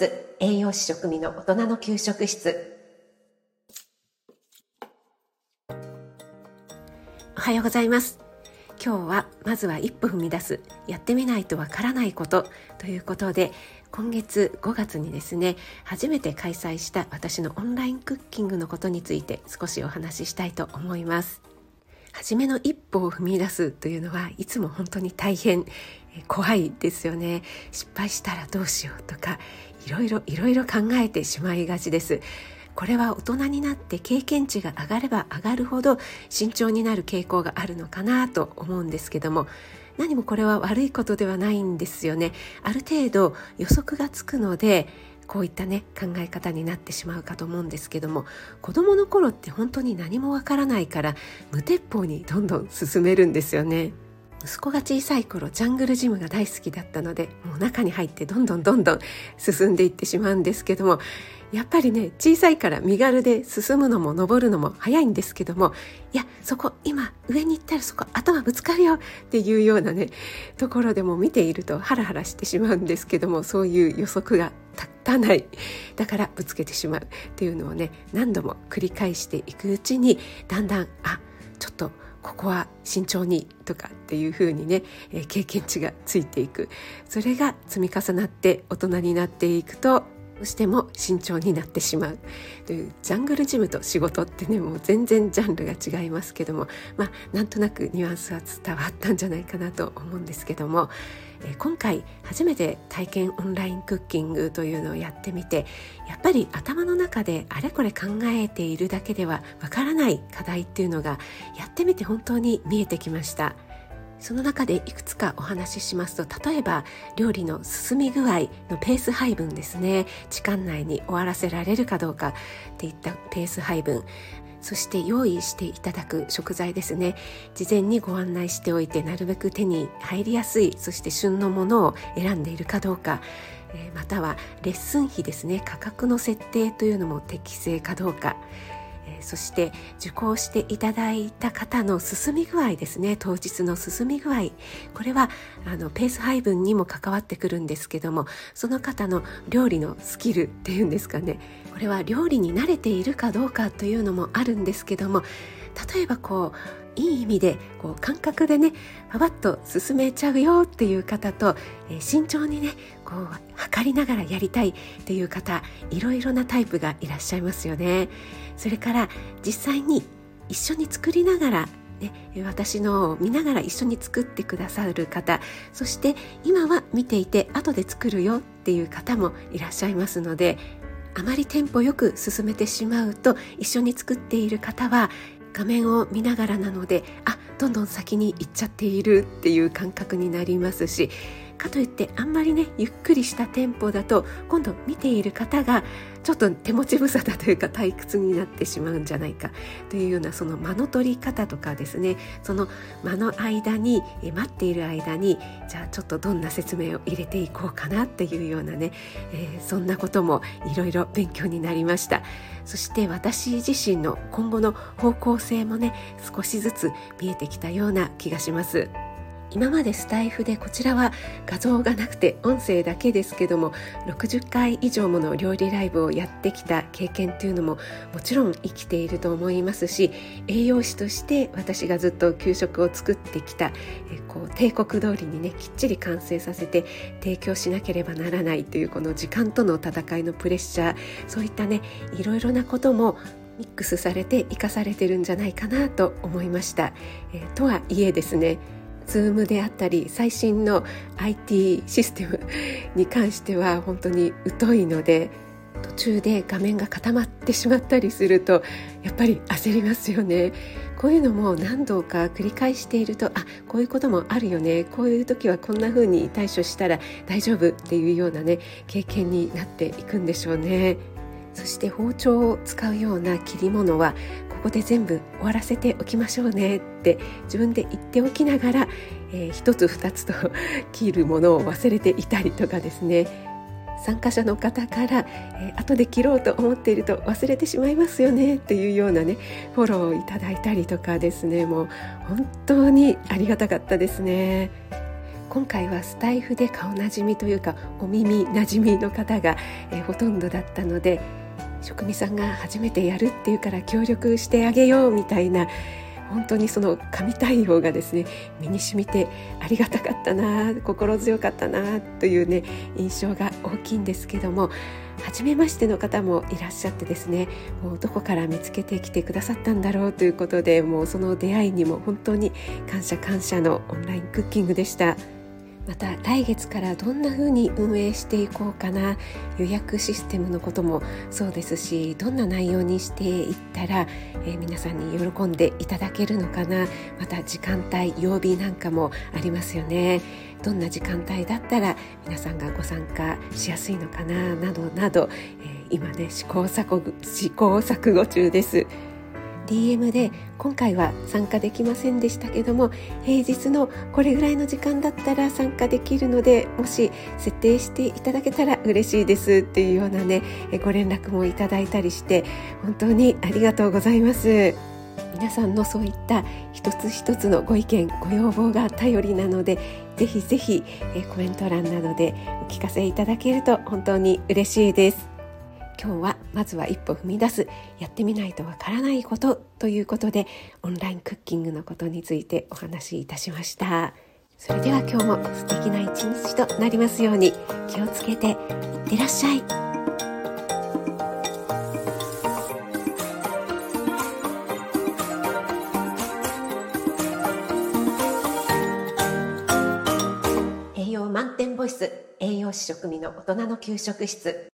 室栄養士食味の大人の給食室。おはようございます。今日はまずは一歩踏み出すやってみないとわからないことということで今月5月にですね初めて開催した私のオンラインクッキングのことについて少しお話ししたいと思います。初めの一歩を踏み出すというのはいつも本当に大変怖いですよね。失敗したらどうしようとかいろいろいろいろ考えてしまいがちです。これは大人になって経験値が上がれば上がるほど慎重になる傾向があるのかなと思うんですけども何もこれは悪いことではないんですよね。ある程度予測がつくのでこういったね考え方になってしまうかと思うんですけども子どもの頃って本当に何もわからないから無鉄砲にどんどん進めるんですよね。息子が小さい頃ジャングルジムが大好きだったのでもう中に入ってどんどんどんどん進んでいってしまうんですけどもやっぱりね小さいから身軽で進むのも登るのも早いんですけどもいやそこ今上に行ったらそこ頭ぶつかるよっていうようなねところでも見ているとハラハラしてしまうんですけどもそういう予測がたない。だからぶつけてしまう。っていうのをね何度も繰り返していくうちにだんだんあちょっとここは慎重にとかっていうふうにね、経験値がついていく。それが積み重なって大人になっていくとうしても慎重になってしまう。というジャングルジムと仕事ってねもう全然ジャンルが違いますけども。まあなんとなくニュアンスは伝わったんじゃないかなと思うんですけども、え、今回初めて体験オンラインクッキングというのをやってみてやっぱり頭の中であれこれ考えているだけではわからない課題っていうのがやってみて本当に見えてきました。その中でいくつかお話ししますと例えば料理の進み具合のペース配分ですね。時間内に終わらせられるかどうかっていったペース配分。そして用意していただく食材ですね。事前にご案内しておいてなるべく手に入りやすいそして旬のものを選んでいるかどうか。またはレッスン費ですね。価格の設定というのも適正かどうか。そして受講していただいた方の進み具合ですね。当日の進み具合。これはあのペース配分にも関わってくるんですけどもその方の料理のスキルっていうんですかね。これは料理に慣れているかどうかというのもあるんですけども例えばこういい意味でこう感覚でねパパッと進めちゃうよっていう方と、えー、慎重にねこう測りながらやりたいっていう方いろいろなタイプがいらっしゃいますよね。それから実際に一緒に作りながらね、私のを見ながら一緒に作ってくださる方そして今は見ていて後で作るよっていう方もいらっしゃいますのであまりテンポよく進めてしまうと一緒に作っている方は画面を見ながらなのであどんどん先に行っちゃっているっていう感覚になりますしかといってあんまりねゆっくりしたテンポだと今度見ている方がちょっと手持ち無沙汰というか退屈になってしまうんじゃないか。というようなその間の取り方とかですね。その間の間に待っている間にじゃあちょっとどんな説明を入れていこうかなっていうようなね、えー、そんなこともいろいろ勉強になりました。そして私自身の今後の方向性もね少しずつ見えてきたような気がします。今までスタイフでこちらは画像がなくて音声だけですけども60回以上もの料理ライブをやってきた経験というのももちろん生きていると思いますし栄養士として私がずっと給食を作ってきたえこう帝国通りにねきっちり完成させて提供しなければならないというこの時間との戦いのプレッシャーそういったねいろいろなこともミックスされて生かされてるんじゃないかなと思いました。え、とはいえですね Zoom であったり最新の IT システムに関しては本当に疎いので途中で画面が固まってしまったりするとやっぱり焦りますよね。こういうのも何度か繰り返しているとあこういうこともあるよね。こういう時はこんな風に対処したら大丈夫っていうようなね経験になっていくんでしょうね。そして包丁を使うような切り物はここで全部終わらせておきましょうねって自分で言っておきながら、えー、一つ二つと切るものを忘れていたりとかですね参加者の方から、えー、後で切ろうと思っていると忘れてしまいますよねっていうようなねフォローをいただいたりとかですねもう本当にありがたかったですね。今回はスタイフで顔なじみというかお耳なじみの方が、えー、ほとんどだったので職人さんが初めてやるっていうから協力してあげようみたいな本当にその神対応がですね身に染みてありがたかったな心強かったなというね印象が大きいんですけども初めましての方もいらっしゃってですねもうどこから見つけてきてくださったんだろうということでもうその出会いにも本当に感謝感謝のオンラインクッキングでした。また来月からどんな風に運営していこうかな予約システムのこともそうですしどんな内容にしていったら、えー、皆さんに喜んでいただけるのかなまた時間帯曜日なんかもありますよねどんな時間帯だったら皆さんがご参加しやすいのかななどなど、えー、今ね試行錯誤試行錯誤中です。DM で今回は参加できませんでしたけども平日のこれぐらいの時間だったら参加できるのでもし設定していただけたら嬉しいですっていうようなねご連絡もいただいたりして本当にありがとうございます。皆さんのそういった一つ一つのご意見ご要望が頼りなのでぜひぜひコメント欄などでお聞かせいただけると本当に嬉しいです。今日はまずは一歩踏み出す。やってみないとわからないことということでオンラインクッキングのことについてお話しいたしました。それでは今日も素敵な一日となりますように気をつけていってらっしゃい。栄養満点ボイス栄養士食味の大人の給食室。